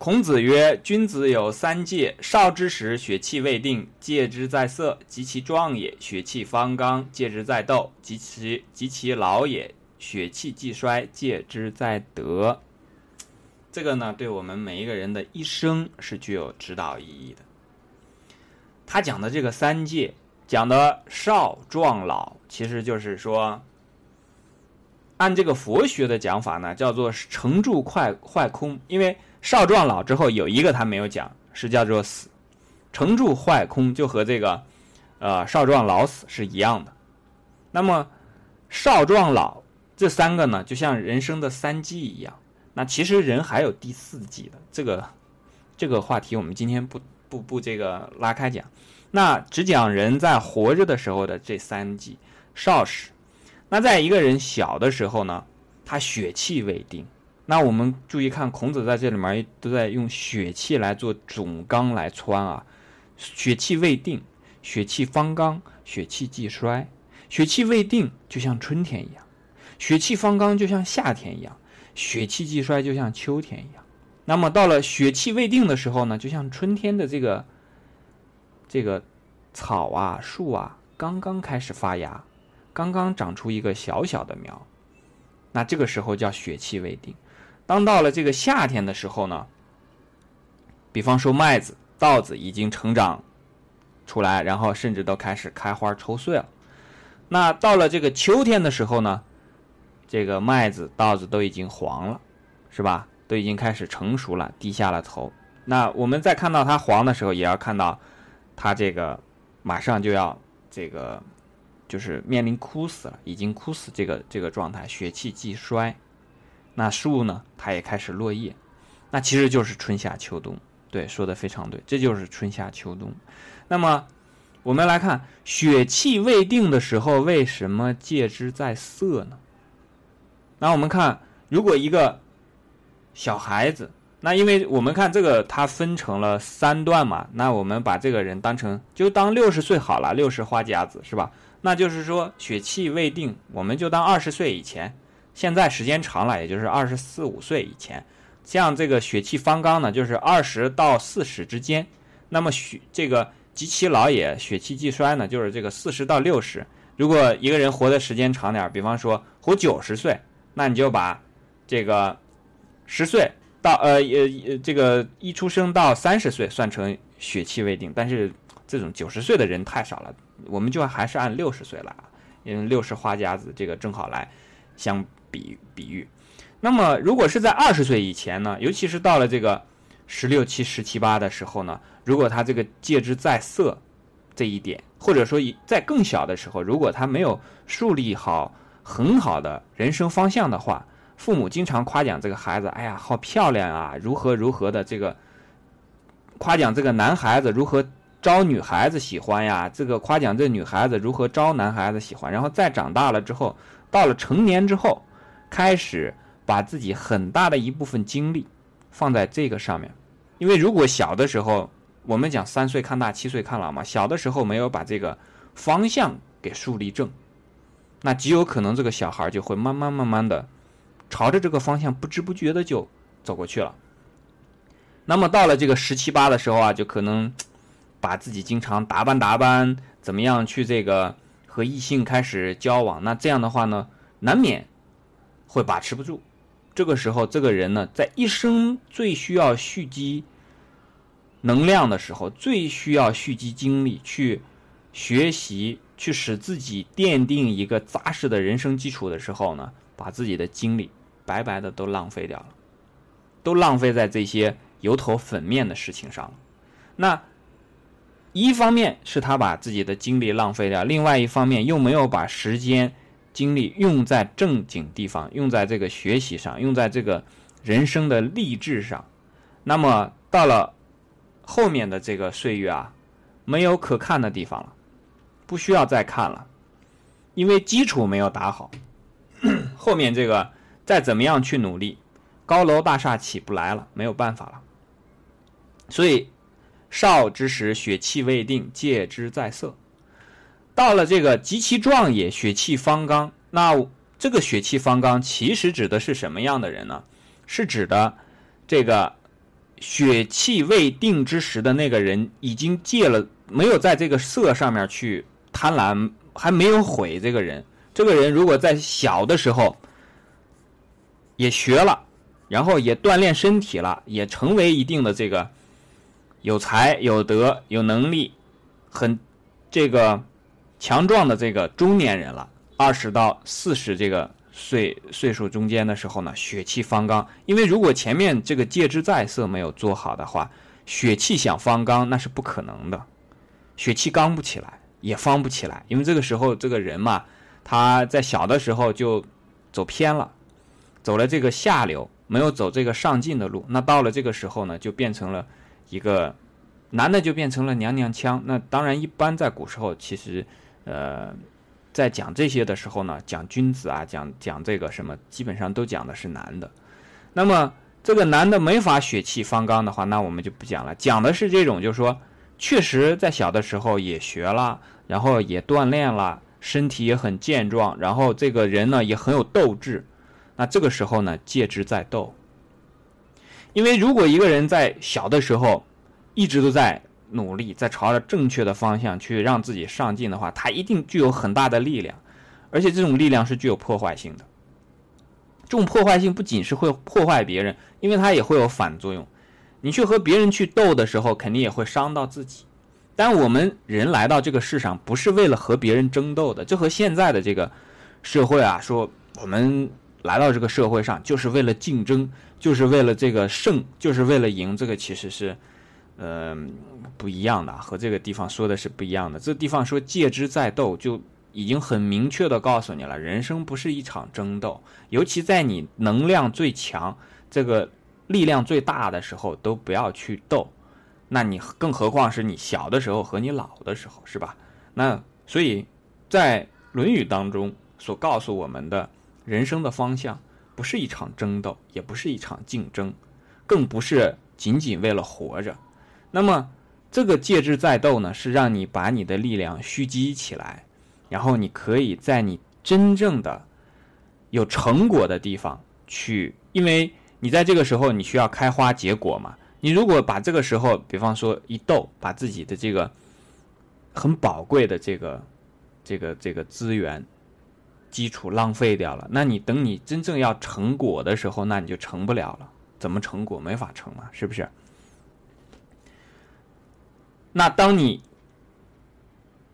孔子曰：“君子有三戒：少之时，血气未定，戒之在色；及其壮也，血气方刚，戒之在斗；及其及其老也，血气既衰，戒之在德。”这个呢，对我们每一个人的一生是具有指导意义的。他讲的这个三戒，讲的少、壮、老，其实就是说，按这个佛学的讲法呢，叫做成住坏坏空，因为。少壮老之后有一个他没有讲，是叫做死，成住坏空就和这个，呃少壮老死是一样的。那么少壮老这三个呢，就像人生的三季一样。那其实人还有第四季的，这个这个话题我们今天不不不这个拉开讲，那只讲人在活着的时候的这三季少时。那在一个人小的时候呢，他血气未定。那我们注意看，孔子在这里面都在用血气来做总纲来穿啊。血气未定，血气方刚，血气既衰。血气未定就像春天一样，血气方刚就像夏天一样，血气既衰就像秋天一样。那么到了血气未定的时候呢，就像春天的这个这个草啊、树啊，刚刚开始发芽，刚刚长出一个小小的苗，那这个时候叫血气未定。当到了这个夏天的时候呢，比方说麦子、稻子已经成长出来，然后甚至都开始开花抽穗了。那到了这个秋天的时候呢，这个麦子、稻子都已经黄了，是吧？都已经开始成熟了，低下了头。那我们在看到它黄的时候，也要看到它这个马上就要这个就是面临枯死了，已经枯死这个这个状态，血气既衰。那树呢？它也开始落叶，那其实就是春夏秋冬。对，说的非常对，这就是春夏秋冬。那么，我们来看血气未定的时候，为什么戒之在色呢？那我们看，如果一个小孩子，那因为我们看这个，它分成了三段嘛，那我们把这个人当成就当六十岁好了，六十花甲子是吧？那就是说血气未定，我们就当二十岁以前。现在时间长了，也就是二十四五岁以前，像这个血气方刚呢，就是二十到四十之间。那么血这个及其老也，血气既衰呢，就是这个四十到六十。如果一个人活的时间长点，比方说活九十岁，那你就把这个十岁到呃呃这个一出生到三十岁算成血气未定。但是这种九十岁的人太少了，我们就还是按六十岁来，因为六十花甲子这个正好来相。比比喻，那么如果是在二十岁以前呢，尤其是到了这个十六七、十七八的时候呢，如果他这个戒之在色这一点，或者说在更小的时候，如果他没有树立好很好的人生方向的话，父母经常夸奖这个孩子，哎呀，好漂亮啊，如何如何的这个夸奖这个男孩子如何招女孩子喜欢呀，这个夸奖这女孩子如何招男孩子喜欢，然后再长大了之后，到了成年之后。开始把自己很大的一部分精力放在这个上面，因为如果小的时候我们讲三岁看大，七岁看老嘛，小的时候没有把这个方向给树立正，那极有可能这个小孩就会慢慢慢慢的朝着这个方向不知不觉的就走过去了。那么到了这个十七八的时候啊，就可能把自己经常打扮打扮，怎么样去这个和异性开始交往，那这样的话呢，难免。会把持不住，这个时候，这个人呢，在一生最需要蓄积能量的时候，最需要蓄积精力去学习，去使自己奠定一个扎实的人生基础的时候呢，把自己的精力白白的都浪费掉了，都浪费在这些油头粉面的事情上了。那一方面是他把自己的精力浪费掉，另外一方面又没有把时间。精力用在正经地方，用在这个学习上，用在这个人生的励志上。那么到了后面的这个岁月啊，没有可看的地方了，不需要再看了，因为基础没有打好。后面这个再怎么样去努力，高楼大厦起不来了，没有办法了。所以少之时，血气未定，戒之在色。到了这个极其壮也，血气方刚。那这个血气方刚，其实指的是什么样的人呢？是指的这个血气未定之时的那个人已经戒了，没有在这个色上面去贪婪，还没有毁这个人。这个人如果在小的时候也学了，然后也锻炼身体了，也成为一定的这个有才有德有能力，很这个强壮的这个中年人了，二十到四十这个。岁岁数中间的时候呢，血气方刚。因为如果前面这个戒之在色没有做好的话，血气想方刚那是不可能的，血气刚不起来，也方不起来。因为这个时候这个人嘛，他在小的时候就走偏了，走了这个下流，没有走这个上进的路。那到了这个时候呢，就变成了一个男的就变成了娘娘腔。那当然，一般在古时候其实，呃。在讲这些的时候呢，讲君子啊，讲讲这个什么，基本上都讲的是男的。那么这个男的没法血气方刚的话，那我们就不讲了。讲的是这种，就是说，确实在小的时候也学了，然后也锻炼了，身体也很健壮，然后这个人呢也很有斗志。那这个时候呢，戒之在斗。因为如果一个人在小的时候一直都在。努力在朝着正确的方向去让自己上进的话，他一定具有很大的力量，而且这种力量是具有破坏性的。这种破坏性不仅是会破坏别人，因为它也会有反作用。你去和别人去斗的时候，肯定也会伤到自己。但我们人来到这个世上，不是为了和别人争斗的，这和现在的这个社会啊，说我们来到这个社会上就是为了竞争，就是为了这个胜，就是为了赢，这个其实是。嗯，不一样的，和这个地方说的是不一样的。这地方说戒之在斗，就已经很明确的告诉你了，人生不是一场争斗，尤其在你能量最强、这个力量最大的时候，都不要去斗。那你更何况是你小的时候和你老的时候，是吧？那所以，在《论语》当中所告诉我们的人生的方向，不是一场争斗，也不是一场竞争，更不是仅仅为了活着。那么，这个介质在斗呢，是让你把你的力量蓄积起来，然后你可以在你真正的有成果的地方去，因为你在这个时候你需要开花结果嘛。你如果把这个时候，比方说一斗，把自己的这个很宝贵的这个这个这个资源基础浪费掉了，那你等你真正要成果的时候，那你就成不了了。怎么成果？没法成嘛，是不是？那当你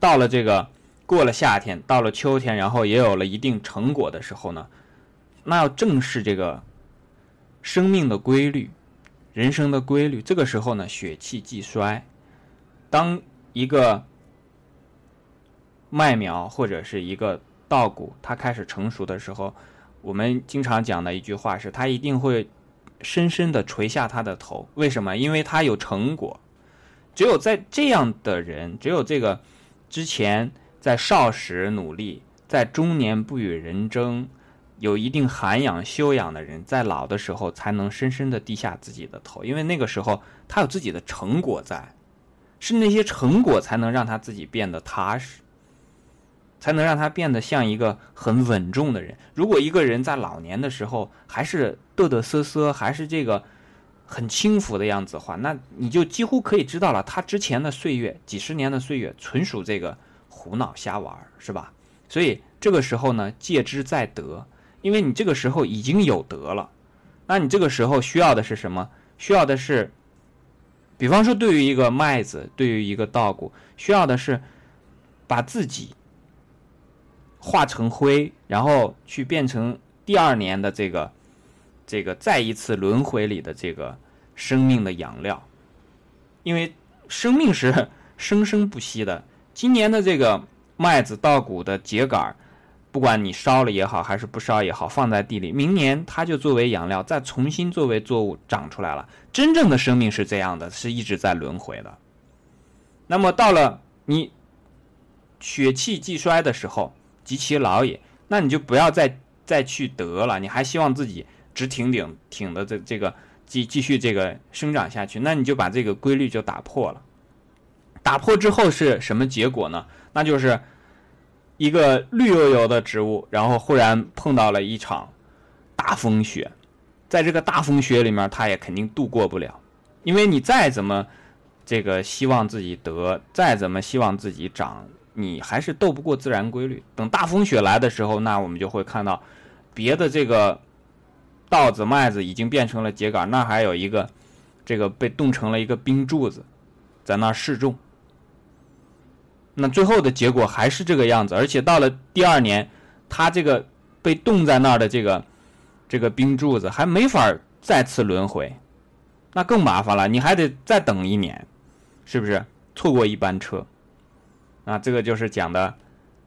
到了这个过了夏天，到了秋天，然后也有了一定成果的时候呢，那要正视这个生命的规律、人生的规律。这个时候呢，血气既衰，当一个麦苗或者是一个稻谷它开始成熟的时候，我们经常讲的一句话是：它一定会深深的垂下它的头。为什么？因为它有成果。只有在这样的人，只有这个之前在少时努力，在中年不与人争，有一定涵养修养的人，在老的时候才能深深的低下自己的头，因为那个时候他有自己的成果在，是那些成果才能让他自己变得踏实，才能让他变得像一个很稳重的人。如果一个人在老年的时候还是嘚嘚瑟瑟，还是这个。很轻浮的样子的话，那你就几乎可以知道了，他之前的岁月，几十年的岁月，纯属这个胡闹瞎玩，是吧？所以这个时候呢，戒之在德，因为你这个时候已经有德了，那你这个时候需要的是什么？需要的是，比方说，对于一个麦子，对于一个稻谷，需要的是把自己化成灰，然后去变成第二年的这个。这个再一次轮回里的这个生命的养料，因为生命是 生生不息的。今年的这个麦子稻谷的秸秆不管你烧了也好，还是不烧也好，放在地里，明年它就作为养料再重新作为作物长出来了。真正的生命是这样的，是一直在轮回的。那么到了你血气既衰的时候，及其老也，那你就不要再再去得了，你还希望自己。直挺挺挺的这这个继继续这个生长下去，那你就把这个规律就打破了。打破之后是什么结果呢？那就是一个绿油油的植物，然后忽然碰到了一场大风雪，在这个大风雪里面，它也肯定度过不了。因为你再怎么这个希望自己得，再怎么希望自己长，你还是斗不过自然规律。等大风雪来的时候，那我们就会看到别的这个稻子、麦子已经变成了秸秆，那还有一个这个被冻成了一个冰柱子，在那示众。那最后的结果还是这个样子，而且到了第二年，它这个被冻在那儿的这个这个冰柱子还没法再次轮回，那更麻烦了，你还得再等一年。是不是错过一班车？啊，这个就是讲的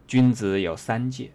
君子有三戒。